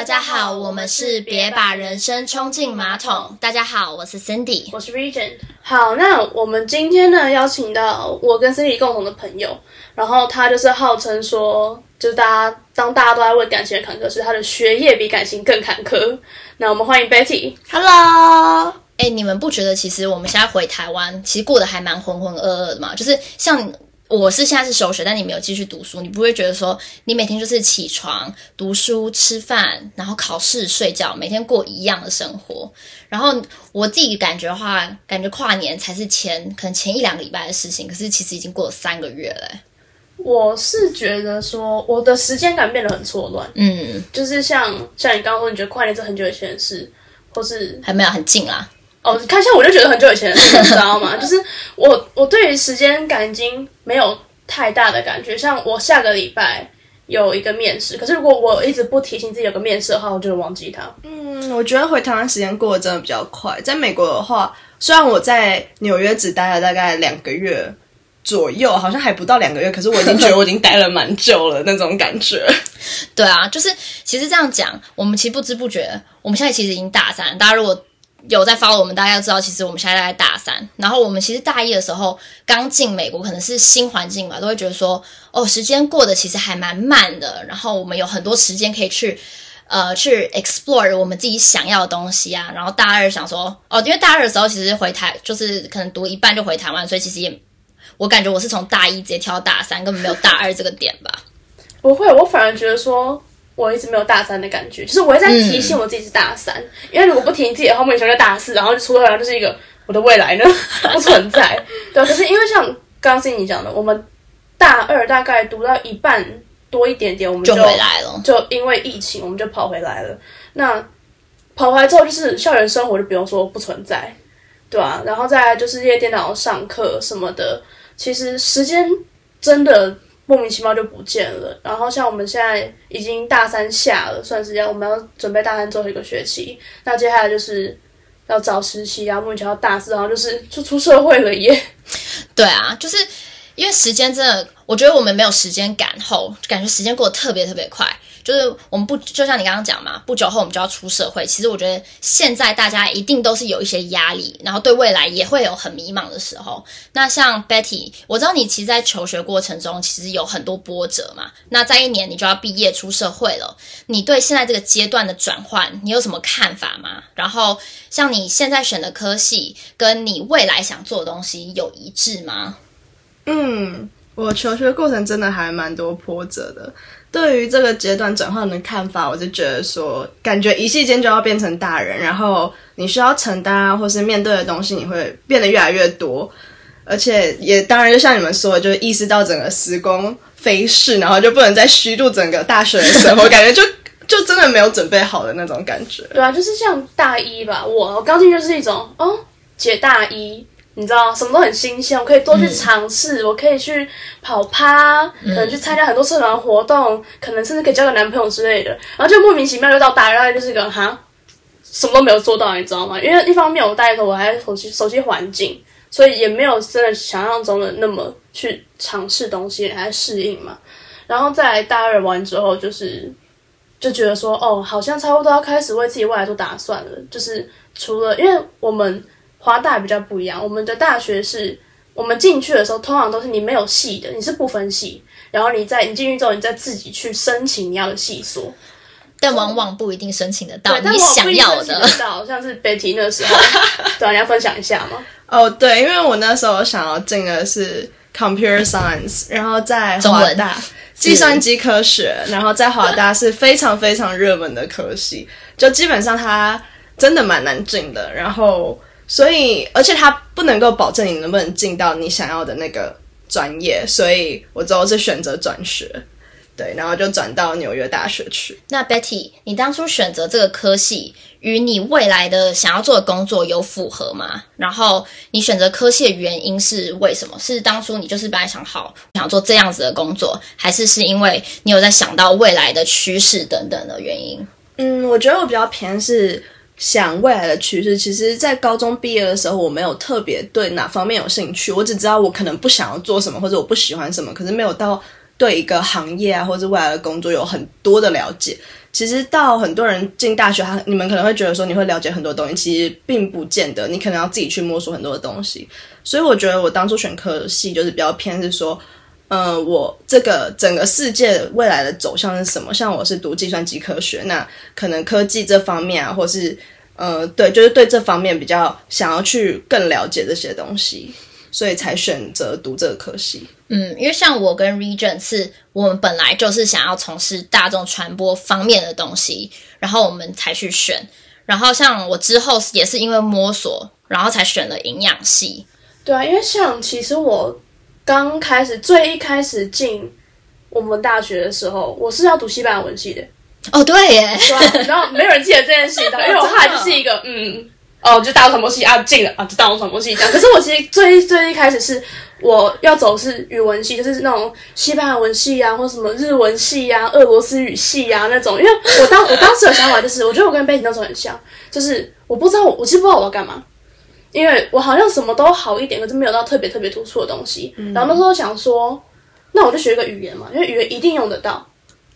大家好，我们是别把人生冲进马桶。大家好，我是 Cindy，我是 Regent。好，那我们今天呢邀请到我跟 Cindy 共同的朋友，然后他就是号称说，就是大家当大家都在为感情而坎坷时，他的学业比感情更坎坷。那我们欢迎 Betty。Hello，哎、你们不觉得其实我们现在回台湾，其实过得还蛮浑浑噩噩的嘛？就是像我是现在是休学，但你没有继续读书，你不会觉得说你每天就是起床、读书、吃饭，然后考试、睡觉，每天过一样的生活。然后我自己感觉的话，感觉跨年才是前可能前一两个礼拜的事情，可是其实已经过了三个月了、欸我是觉得说，我的时间感变得很错乱，嗯，就是像像你刚刚说，你觉得跨年是很久以前的事，或是还没有很近啦。哦，你看像我就觉得很久以前的事，你知道吗？就是我我对于时间感已经没有太大的感觉。像我下个礼拜有一个面试，可是如果我一直不提醒自己有个面试的话，我就会忘记它。嗯，我觉得回台湾时间过得真的比较快。在美国的话，虽然我在纽约只待了大概两个月左右，好像还不到两个月，可是我已经觉得我已经待了蛮久了那种感觉。对啊，就是其实这样讲，我们其实不知不觉，我们现在其实已经大三。大家如果有在 follow 我们，大家要知道，其实我们现在在大三。然后我们其实大一的时候刚进美国，可能是新环境嘛，都会觉得说，哦，时间过得其实还蛮慢的。然后我们有很多时间可以去。呃，去 explore 我们自己想要的东西啊。然后大二想说，哦，因为大二的时候其实回台，就是可能读一半就回台湾，所以其实也，我感觉我是从大一直接跳到大三，根本没有大二这个点吧。不会，我反而觉得说。我一直没有大三的感觉，就是我会在提醒我自己是大三，因为如果不提醒自己的话，莫名其妙就大四，然后就出头来就是一个我的未来呢 不存在。对，可是因为像刚刚你讲的，我们大二大概读到一半多一点点，我们就回来了。就因为疫情，我们就跑回来了。那跑回来之后，就是校园生活就不用说不存在，对吧、然后再来就是夜电脑上课什么的，其实时间真的莫名其妙就不见了。然后像我们现在已经大三下了，算是要我们要准备大三最后一个学期，那接下来就是要找实习啊，莫名其妙大四，然后就是就出社会了耶。对啊，就是因为时间真的，我觉得我们没有时间赶后，感觉时间过得特别特别快。就是我们不就像你刚刚讲嘛，不久后我们就要出社会。其实我觉得现在大家一定都是有一些压力，然后对未来也会有很迷茫的时候。那像 Betty，我知道你其实，在求学过程中其实有很多波折嘛。那在一年你就要毕业出社会了，你对现在这个阶段的转换，你有什么看法吗？然后像你现在选的科系，跟你未来想做的东西有一致吗？嗯，我求学过程真的还蛮多波折的。对于这个阶段转换的看法，我就觉得说，感觉一夕间就要变成大人，然后你需要承担，或是面对的东西，你会变得越来越多，而且也当然就像你们说的，就是意识到整个时光飞逝，然后就不能再虚度整个大学的生活，感觉就就真的没有准备好的那种感觉。对啊，就是像大一吧，我我刚进就是一种哦，解大一，你知道什么都很新鲜，我可以多去尝试，我可以去跑趴，可能去参加很多社团活动，可能甚至可以交个男朋友之类的，然后就莫名其妙就到大二，就是一个哈，什么都没有做到，你知道吗？因为一方面我大一我还熟悉熟悉环境，所以也没有真的想象中的那么去尝试东西，还在适应嘛。然后再来大二完之后，就是就觉得说，哦，好像差不多要开始为自己未来做打算了。就是除了，因为我们华大比较不一样，我们的大学是，我们进去的时候，通常都是你没有系的，你是不分系，然后你在你进去之后，你再自己去申请你要的系所。但往往不一定申请得到你想要的。得到，像是 Betty 那时候，对啊，你要分享一下吗？哦，对，因为我那时候想要进的是 computer science，然后在华大计算机科学，然后在华大是非常非常热门的科系，就基本上它真的蛮难进的。然后，所以而且它不能够保证你能不能进到你想要的那个专业，所以我最后是选择转学。对，然后就转到纽约大学去。那 Betty，你当初选择这个科系，与你未来的想要做的工作有符合吗？然后你选择科系的原因是为什么？是当初你就是本来想好想做这样子的工作，还是是因为你有在想到未来的趋势等等的原因？嗯，我觉得我比较偏是想未来的趋势。其实，在高中毕业的时候，我没有特别对哪方面有兴趣，我只知道我可能不想要做什么，或者我不喜欢什么，可是没有到对一个行业啊，或者未来的工作有很多的了解。其实到很多人进大学，他你们可能会觉得说你会了解很多东西，其实并不见得，你可能要自己去摸索很多的东西。所以我觉得我当初选科系就是比较偏是说，呃，我这个整个世界未来的走向是什么？像我是读计算机科学，那可能科技这方面啊，或是呃，对，就是对这方面比较想要去更了解这些东西，所以才选择读这个科系。嗯，因为像我跟 Regent 是我们本来就是想要从事大众传播方面的东西，然后我们才去选。然后像我之后也是因为摸索，然后才选了营养系。对啊，因为像其实我刚开始最一开始进我们大学的时候，我是要读西班牙文系的，哦，对耶，对啊，然后没有人记得这件事，因为我后来就是一个嗯。哦，就大众传播系啊，进了啊，就大众传播系这样。可是我其实最最一开始是我要走是语文系，就是那种西班牙文系啊，或什么日文系啊、俄罗斯语系啊那种。因为我当 我当时的想法就是，我觉得我跟背景那时候很像，就是我不知道我我其实不知道我要干嘛，因为我好像什么都好一点，可是没有到特别特别突出的东西。然后那时候想说，那我就学一个语言嘛，因为语言一定用得到，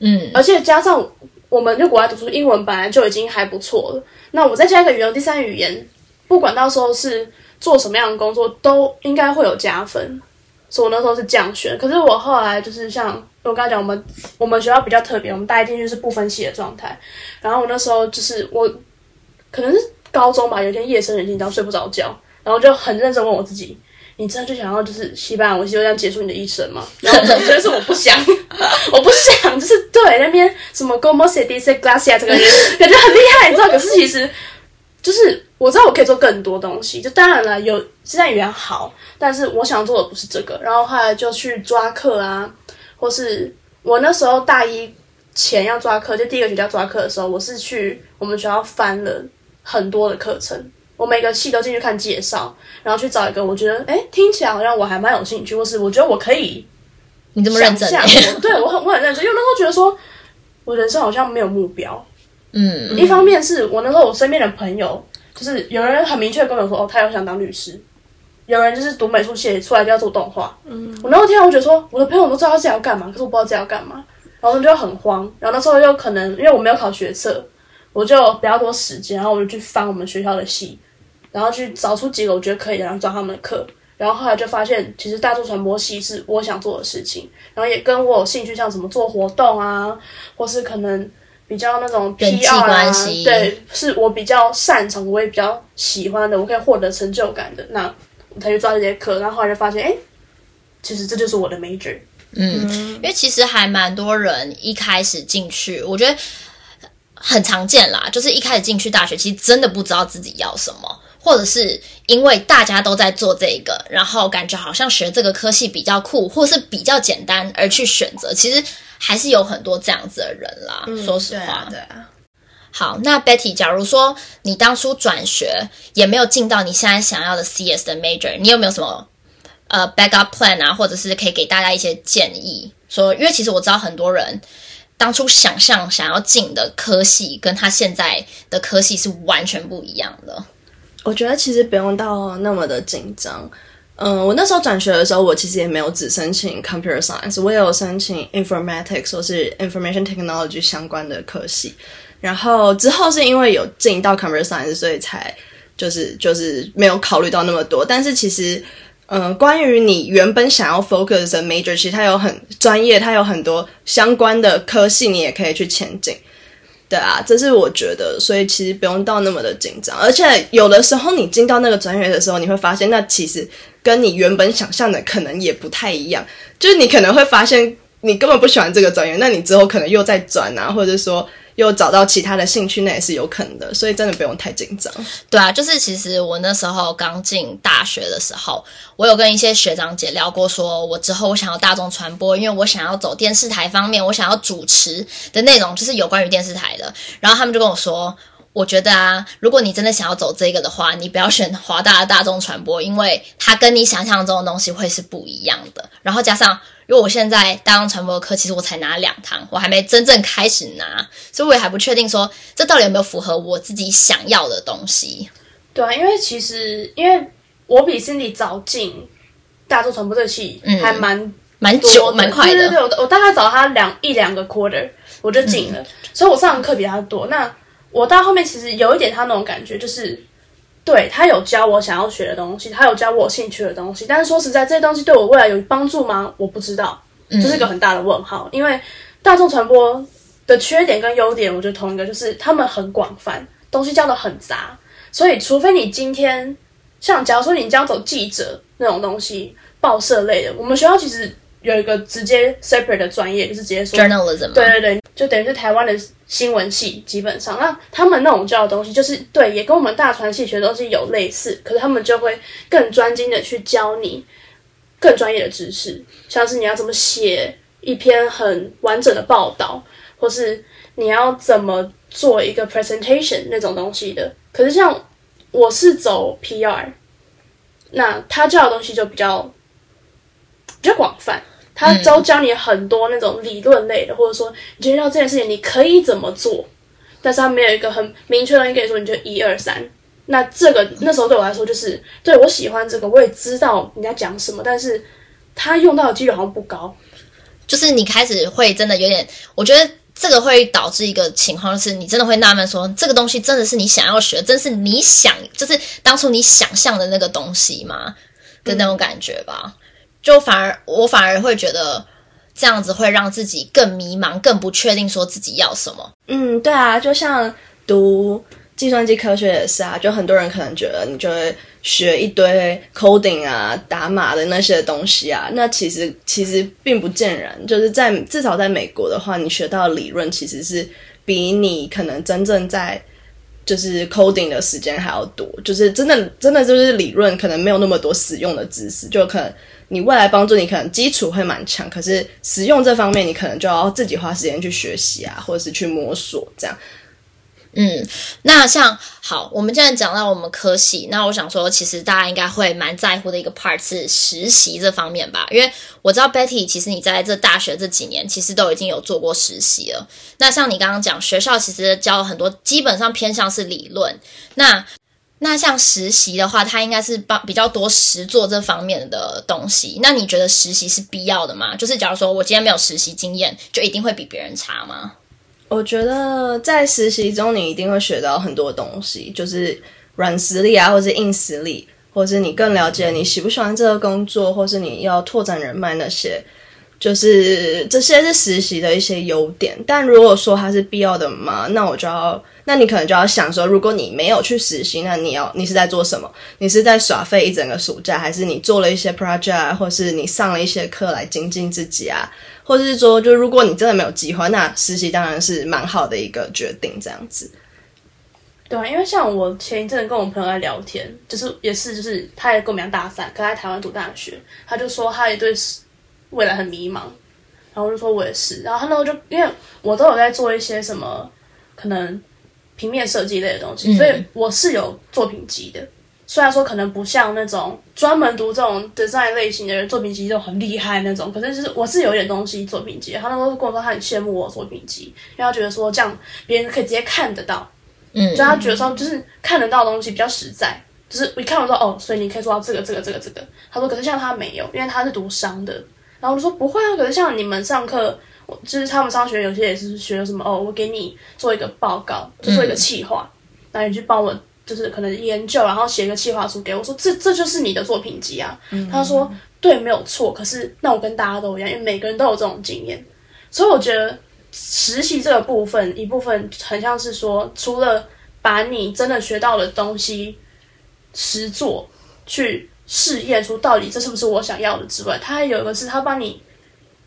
嗯，而且加上。我们就国外读书，英文本来就已经还不错了。那我再加一个语言，第三语言，不管到时候是做什么样的工作，都应该会有加分。所以我那时候是这样选。可是我后来就是像我刚才讲，我们我们学校比较特别，我们带进去是不分系的状态。然后我那时候就是我可能是高中吧，有一天夜深人静，然后睡不着觉，然后就很认真问我自己。你真的就想要就是西班牙文系就这样结束你的一生吗？然后我觉得是我不想，我不想，就是对那边什么 Como se dice gracia 这个人感觉很厉害，你知道？可是其实就是我知道我可以做更多东西，就当然了，有现在语言好，但是我想做的不是这个。然后后来就去抓课啊，或是我那时候大一前要抓课，就第一个学校抓课的时候，我是去我们学校翻了很多的课程。我每个系都进去看介绍，然后去找一个我觉得哎听起来好像我还蛮有兴趣，或是我觉得我可以，你这么认真？对我很我很认真，因为那时候觉得说我人生好像没有目标。嗯，一方面是我那时候我身边的朋友，就是有人很明确跟我说哦，他有想当律师，有人就是读美术系出来就要做动画。嗯，我那时候听到我觉得说我的朋友都知道自己要干嘛，可是我不知道自己要干嘛，然后就很慌。然后那时候又可能因为我没有考学测，我就比较多时间，然后我就去翻我们学校的系。然后去找出几个我觉得可以，然后找他们的课。然后后来就发现，其实大众传播系是我想做的事情，然后也跟我有兴趣，像什么做活动啊，或是可能比较那种 PR 啊，对，是我比较擅长，我也比较喜欢的，我可以获得成就感的。那我才去抓这些课。然后后来就发现，哎，其实这就是我的 major。嗯，因为其实还蛮多人一开始进去，我觉得很常见啦，就是一开始进去大学，其实真的不知道自己要什么。或者是因为大家都在做这个，然后感觉好像学这个科系比较酷，或是比较简单而去选择，其实还是有很多这样子的人啦。说实话，对啊。好，那 Betty，假如说你当初转学也没有进到你现在想要的 CS 的 major，你有没有什么呃 backup plan 啊，或者是可以给大家一些建议？说，因为其实我知道很多人当初想象想要进的科系，跟他现在的科系是完全不一样的。我觉得其实不用到那么的紧张。嗯，我那时候转学的时候，我其实也没有只申请 computer science，我也有申请 informatics 或是 information technology 相关的科系。然后之后是因为有进到 computer science，所以才就是就是没有考虑到那么多。但是其实，嗯，关于你原本想要 focus 的 major，其实它有很专业，它有很多相关的科系，你也可以去前进。对啊，这是我觉得，所以其实不用到那么的紧张。而且有的时候你进到那个专业的时候，你会发现，那其实跟你原本想象的可能也不太一样。就是你可能会发现，你根本不喜欢这个专业，那你之后可能又在转啊，或者说。又找到其他的兴趣，那也是有可能的，所以真的不用太紧张。对啊，就是其实我那时候刚进大学的时候，我有跟一些学长姐聊过，说我之后我想要大众传播，因为我想要走电视台方面，我想要主持的内容，就是有关于电视台的。然后他们就跟我说，我觉得啊，如果你真的想要走这个的话，你不要选华大的大众传播，因为它跟你想象中的东西会是不一样的。然后加上。因为我现在大众传播课，其实我才拿两堂，我还没真正开始拿，所以我也还不确定说这到底有没有符合我自己想要的东西。对啊，因为其实因为我比 Cindy 早进大众传播这系，还蛮蛮久蛮快的。对对对，我我大概找他两一两个 quarter 我就进了，所以我上的课比他多。那我到后面其实有一点他那种感觉，就是对他有教我想要学的东西，他有教我有兴趣的东西，但是说实在，这些东西对我未来有帮助吗？我不知道，这是个很大的问号。因为大众传播的缺点跟优点，我觉得同一个，就是他们很广泛，东西教的很杂，所以除非你今天像假如说你将走记者那种东西，报社类的，我们学校其实有一个直接 separate 的专业，就是直接说 journalism 对对对，就等于是台湾的新闻系，基本上，那他们那种教的东西，就是对，也跟我们大传系学的东西有类似，可是他们就会更专精的去教你更专业的知识，像是你要怎么写一篇很完整的报道，或是你要怎么做一个 presentation 那种东西的。可是像我是走 PR，那他教的东西就比较比较广泛。他都教你很多那种理论类的，或者说你今天要这件事情你可以怎么做，但是他没有一个很明确的东西跟你说，你就一二三。那这个那时候对我来说就是，对我喜欢这个，我也知道你在讲什么，但是他用到的几率好像不高。就是你开始会真的有点，我觉得这个会导致一个情况，就是你真的会纳闷说，这个东西真的是你想要学，真是你想，就是当初你想象的那个东西吗？的那种感觉吧。就反而我反而会觉得这样子会让自己更迷茫，更不确定说自己要什么。嗯，对啊，就像读计算机科学也是啊，就很多人可能觉得你就会学一堆 coding 啊、打码的那些东西啊，那其实其实并不见然。就是在至少在美国的话，你学到的理论其实是比你可能真正在就是 coding 的时间还要多，就是真的真的就是理论可能没有那么多实用的知识，就可能你未来帮助你可能基础会蛮强，可是实用这方面你可能就要自己花时间去学习啊，或者是去摸索这样。嗯，那像好，我们现在讲到我们科系，那我想说，其实大家应该会蛮在乎的一个 part 是实习这方面吧？因为我知道 Betty，其实你在这大学这几年，其实都已经有做过实习了。那像你刚刚讲，学校其实教很多，基本上偏向是理论。那那像实习的话，它应该是帮比较多实做这方面的东西。那你觉得实习是必要的吗？就是假如说我今天没有实习经验，就一定会比别人差吗？我觉得在实习中，你一定会学到很多东西，就是软实力啊，或是硬实力，或是你更了解你喜不喜欢这个工作，或是你要拓展人脉那些，就是这些是实习的一些优点。但如果说它是必要的嘛，那我就要，那你可能就要想说，如果你没有去实习，那你要你是在做什么？你是在耍废一整个暑假，还是你做了一些 project，或是你上了一些课来精进自己啊？或者是说，就如果你真的没有计划，那实习当然是蛮好的一个决定，这样子。对啊，因为像我前一阵跟我朋友在聊天，就是也是就是他也跟我们一样大三，可他在台湾读大学，他就说他也对未来很迷茫，然后我就说我也是，然后他那时候就因为我都有在做一些什么可能平面设计类的东西，所以我是有作品集的。虽然说可能不像那种专门读这种 design 类型的人作品集就很厉害那种，可是就是我是有点东西作品集。他那时候跟我说他很羡慕我作品集，因为他觉得说这样别人可以直接看得到。嗯，就他觉得说，就是看得到的东西比较实在，就是我一看我说哦，所以你可以做到这个、这个、这个、这个。他说，可是像他没有，因为他是读商的。然后我就说不会啊，可是像你们上课，我就是他们上学有些也是学什么哦，我给你做一个报告，就做一个企划，然后你去帮我就是可能研究，然后写一个企划书给我，说这这就是你的作品集啊。他说对，没有错，可是那我跟大家都一样，因为每个人都有这种经验，所以我觉得。实习这个部分，一部分很像是说，除了把你真的学到的东西实做去试验出到底这是不是我想要的之外，它还有一个是它帮你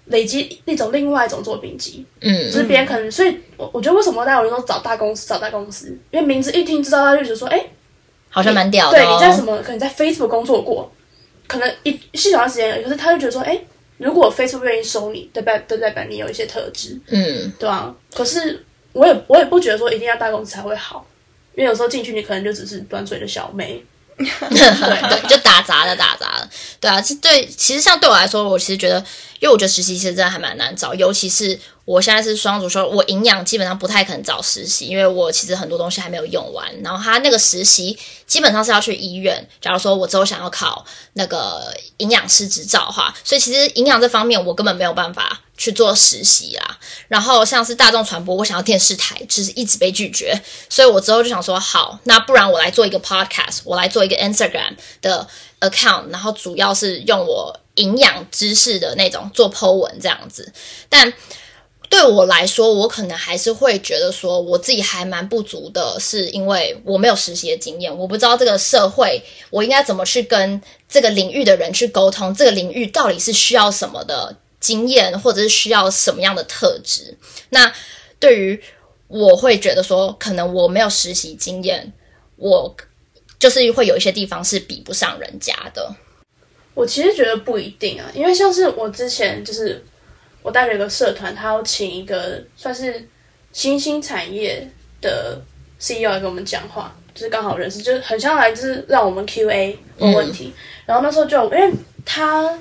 累积一种另外一种作品集，嗯，就是别人可能，所以我我觉得为什么大家有人都找大公司找大公司，因为名字一听知道，他就觉得说，哎，好像蛮屌的、哦。对，你在什么？可能在 Facebook 工作过，可能一细小段时间，可是他就觉得说，哎。如果 Facebook 愿意收你，代表代表你有一些特质，嗯，对啊。可是我也我也不觉得说一定要大公司才会好，因为有时候进去你可能就只是端嘴的小妹，对，就打杂的打杂的，对啊，这对其实像对我来说，我其实觉得，因为我觉得实习其实真的还蛮难找，尤其是我现在是双主修，我营养基本上不太可能找实习，因为我其实很多东西还没有用完。然后他那个实习基本上是要去医院，假如说我之后想要考那个营养师执照的话，所以其实营养这方面我根本没有办法去做实习啦。然后像是大众传播，我想要电视台，就是一直被拒绝，所以我之后就想说，好，那不然我来做一个 podcast，我来做一个 Instagram 的 account，然后主要是用我。营养知识的那种做 Po 文这样子，但对我来说，我可能还是会觉得说，我自己还蛮不足的，是因为我没有实习的经验，我不知道这个社会我应该怎么去跟这个领域的人去沟通，这个领域到底是需要什么的经验，或者是需要什么样的特质。那对于我会觉得说，可能我没有实习经验，我就是会有一些地方是比不上人家的。我其实觉得不一定啊，因为像是我之前就是我大学有个社团，他要请一个算是新兴产业的 CEO 来跟我们讲话，就是刚好认识，就是很像来就是让我们 Q&A 问问题。然后那时候就因为他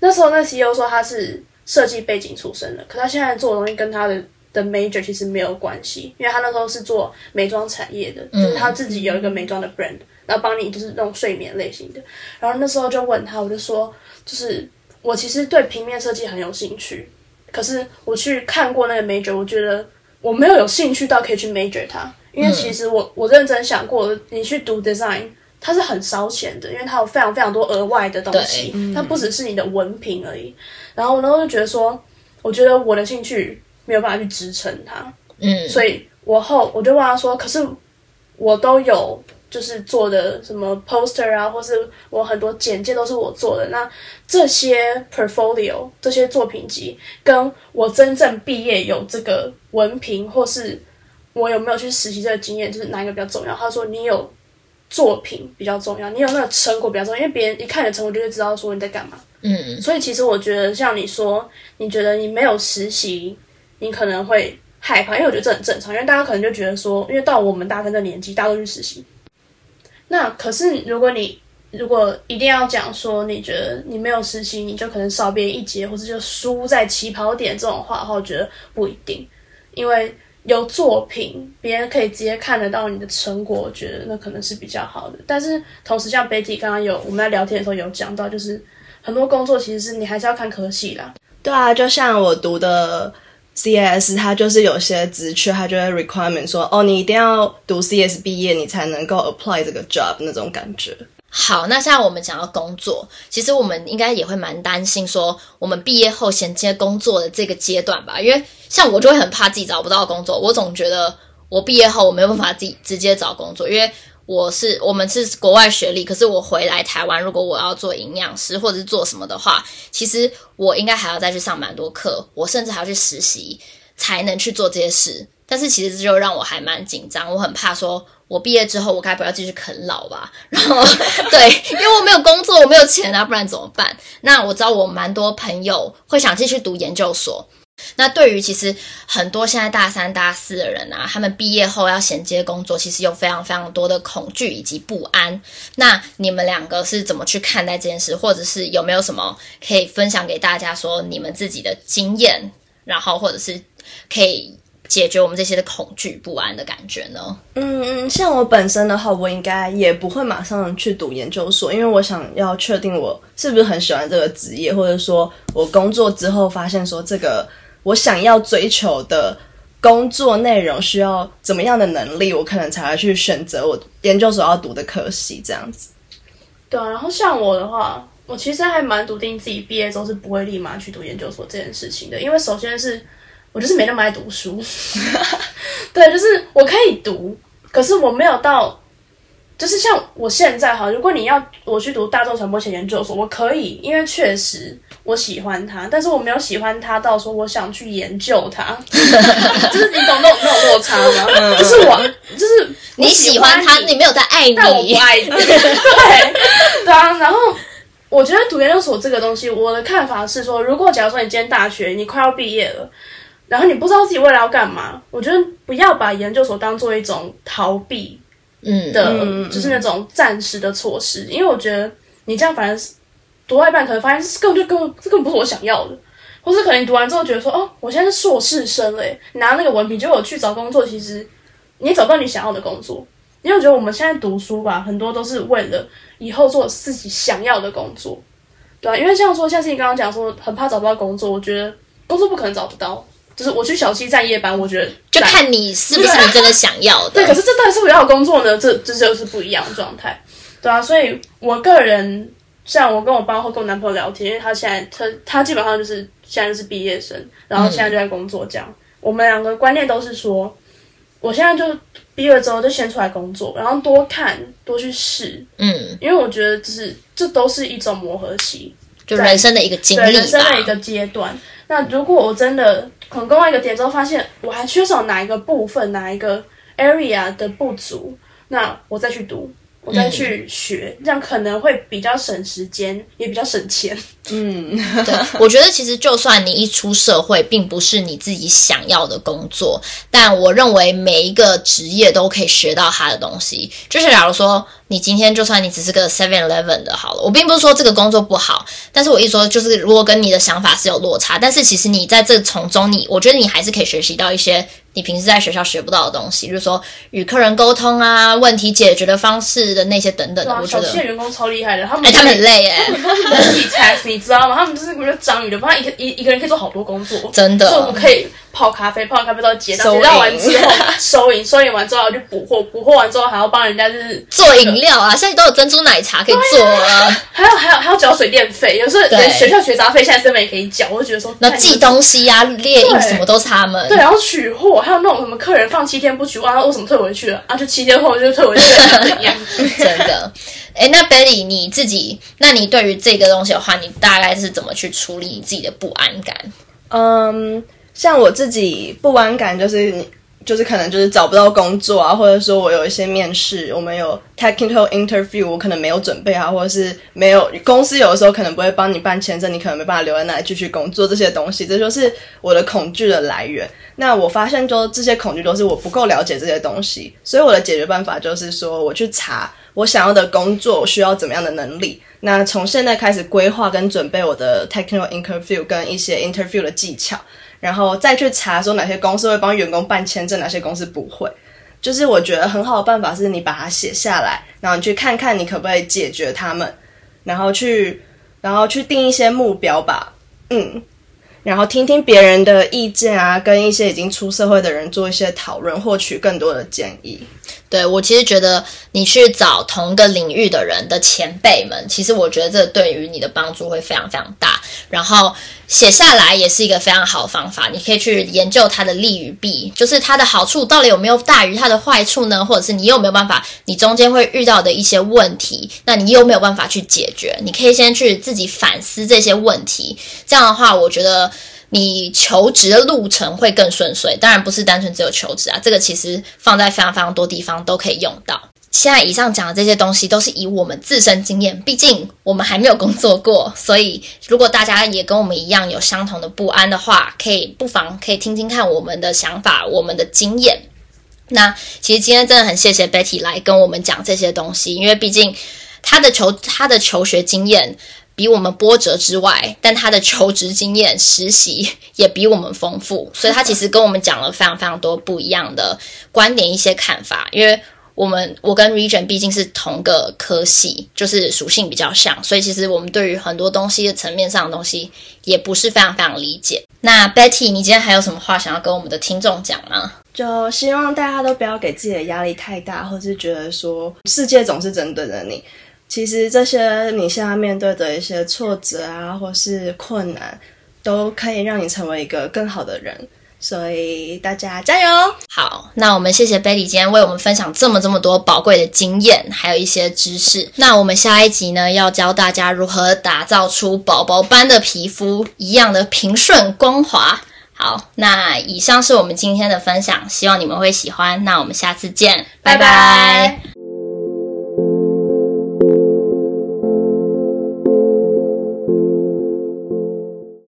那时候那 CEO 说他是设计背景出身的，可他现在做的东西跟他的的 major 其实没有关系，因为他那时候是做美妆产业的，就是他自己有一个美妆的 brand。然后帮你就是那种睡眠类型的，然后那时候就问他，我就说，就是我其实对平面设计很有兴趣，可是我去看过那个 major，我觉得我没有有兴趣到可以去 major 它，因为其实我我认真想过，你去读 design，它是很烧钱的，因为它有非常非常多额外的东西，它不只是你的文凭而已。然后我那时候就觉得说，我觉得我的兴趣没有办法去支撑它，嗯，所以我后我就问他说，可是我都有。就是做的什么 poster 啊，或是我很多简介都是我做的。那这些 portfolio 这些作品集，跟我真正毕业有这个文凭，或是我有没有去实习这个经验，就是哪一个比较重要？他说你有作品比较重要，你有那个成果比较重要，因为别人一看你的成果就会知道说你在干嘛。嗯，所以其实我觉得像你说，你觉得你没有实习，你可能会害怕，因为我觉得这很正常，因为大家可能就觉得说，因为到我们大三的年纪，大家都去实习。那可是，如果你如果一定要讲说，你觉得你没有实习，你就可能少别人一节，或者就输在起跑点这种话的话，我觉得不一定，因为有作品，别人可以直接看得到你的成果，我觉得那可能是比较好的。但是同时，像 Betty 刚刚有我们在聊天的时候有讲到，就是很多工作其实是你还是要看科系啦。对啊，就像我读的。CS 它就是有些职缺，它就会 requirement 说，哦，你一定要读 CS 毕业，你才能够 apply 这个 job 那种感觉。好，那现在我们讲到工作，其实我们应该也会蛮担心说，我们毕业后衔接工作的这个阶段吧，因为像我就会很怕自己找不到工作，我总觉得我毕业后我没有办法自己直接找工作，因为。我是我们是国外学历，可是我回来台湾，如果我要做营养师或者是做什么的话，其实我应该还要再去上蛮多课，我甚至还要去实习才能去做这些事。但是其实这就让我还蛮紧张，我很怕说，我毕业之后我该不要继续啃老吧？然后 对，因为我没有工作，我没有钱啊，不然怎么办？那我知道我蛮多朋友会想继续读研究所。那对于其实很多现在大三、大四的人啊，他们毕业后要衔接工作，其实有非常非常多的恐惧以及不安。那你们两个是怎么去看待这件事，或者是有没有什么可以分享给大家说你们自己的经验，然后或者是可以解决我们这些的恐惧不安的感觉呢？嗯嗯，像我本身的话，我应该也不会马上去读研究所，因为我想要确定我是不是很喜欢这个职业，或者说我工作之后发现说这个。我想要追求的工作内容需要怎么样的能力，我可能才会去选择我研究所要读的科系这样子。对啊，然后像我的话，我其实还蛮笃定自己毕业之后是不会立马去读研究所这件事情的，因为首先是我就是没那么爱读书，对，就是我可以读，可是我没有到。就是像我现在哈，如果你要我去读大众传播学研究所，我可以，因为确实我喜欢他，但是我没有喜欢他到说我想去研究他，就是你懂那种那种落差吗？就是我，就是你喜欢他，你没有在爱你，但我不爱你，对对啊。然后我觉得读研究所这个东西，我的看法是说，如果假如说你今天大学你快要毕业了，然后你不知道自己未来要干嘛，我觉得不要把研究所当做一种逃避。嗯的，就是那种暂时的措施，因为我觉得你这样反而是读到一半可能发现这根本就根本这根本不是我想要的，或是可能你读完之后觉得说哦，我现在是硕士生了耶，你拿那个文凭，结果我去找工作，其实你也找不到你想要的工作。因为我觉得我们现在读书吧，很多都是为了以后做自己想要的工作，对啊，因为像说，像是你刚刚讲说，很怕找不到工作，我觉得工作不可能找不到。就是我去小七站夜班，我觉得就看你是不是你真的想要的。对，可是这到底是不是要工作呢？这这就是不一样的状态，对啊。所以我个人，像我跟我爸或跟我男朋友聊天，因为他现在他他基本上就是现在是毕业生，然后现在就在工作这样。我们两个观念都是说，我现在就毕业之后就先出来工作，然后多看多去试，嗯，因为我觉得就是这都是一种磨合期，就人生的一个经对历人生的一个。阶段。那如果我真的可能工到一个点之后，发现我还缺少哪一个部分、哪一个 area 的不足，那我再去读，我再去学，这样可能会比较省时间，也比较省钱。对，我觉得其实就算你一出社会，并不是你自己想要的工作，但我认为每一个职业都可以学到他的东西。就是假如说你今天就算你只是个 Seven Eleven 的好了，我并不是说这个工作不好，但是我一说就是如果跟你的想法是有落差，但是其实你在这从中你，我觉得你还是可以学习到一些你平时在学校学不到的东西，就是说与客人沟通啊、问题解决的方式的那些等等的。哇，我觉得小七，的员工超厉害的，他们哎，他们很累 耶，他们都是 multitask，你知道吗？他们就是比如章鱼的，不然一个一一个人可以做好多工作，真的所以我们可以泡咖啡，泡咖啡到结账，结账完之后 收银，收银完之后还要去补货，补货完之后还要帮人家就是做饮料啊，现在都有珍珠奶茶可以做啊。还有还有还要缴水电费，有时候对连学校学杂费现在这边也可以缴，我就觉得说，那寄东西啊、列印什么都是他们。对，然后取货，还有那种什么客人放七天不取货，啊，为什么退回去了？啊，就七天后就退回去了，怎样？真的。哎，那 Betty 你自己，那你对于这个东西的话，你大概是怎么去处理你自己的不安感？嗯，像我自己不安感就是你。就是可能就是找不到工作啊，或者说我有一些面试，我们有 technical interview，我可能没有准备啊，或者是没有公司有的时候可能不会帮你办签证，你可能没办法留在那里继续工作，这些东西，这就是我的恐惧的来源。那我发现，就这些恐惧都是我不够了解这些东西，所以我的解决办法就是说，我去查我想要的工作需要怎么样的能力。那从现在开始规划跟准备我的 technical interview 跟一些 interview 的技巧。然后再去查说哪些公司会帮员工办签证，哪些公司不会。就是我觉得很好的办法是你把它写下来，然后你去看看你可不可以解决他们，然后去然后去定一些目标吧，嗯，然后听听别人的意见啊，跟一些已经出社会的人做一些讨论，获取更多的建议。对我其实觉得你去找同个领域的人的前辈们，其实我觉得这对于你的帮助会非常非常大。然后写下来也是一个非常好的方法，你可以去研究它的利与弊，就是它的好处到底有没有大于它的坏处呢？或者是你有没有办法，你中间会遇到的一些问题，那你有没有办法去解决？你可以先去自己反思这些问题，这样的话，我觉得。你求职的路程会更顺遂，当然不是单纯只有求职啊，这个其实放在非常非常多地方都可以用到。现在以上讲的这些东西都是以我们自身经验，毕竟我们还没有工作过，所以如果大家也跟我们一样有相同的不安的话，可以不妨可以听听看我们的想法，我们的经验。那其实今天真的很谢谢 Betty 来跟我们讲这些东西，因为毕竟她的求她的求学经验。比我们波折之外，但他的求职经验、实习也比我们丰富，所以他其实跟我们讲了非常非常多不一样的观点、一些看法。因为我们我跟 Region 毕竟是同个科系，就是属性比较像，所以其实我们对于很多东西的层面上的东西也不是非常非常理解。那 Betty，你今天还有什么话想要跟我们的听众讲吗？就希望大家都不要给自己的压力太大，或是觉得说世界总是针对着你。其实这些你现在面对的一些挫折啊，或是困难，都可以让你成为一个更好的人。所以大家加油！好，那我们谢谢 Betty 今天为我们分享这么这么多宝贵的经验，还有一些知识。那我们下一集呢，要教大家如何打造出宝宝般的皮肤，一样的平顺光滑。好，那以上是我们今天的分享，希望你们会喜欢。那我们下次见，拜拜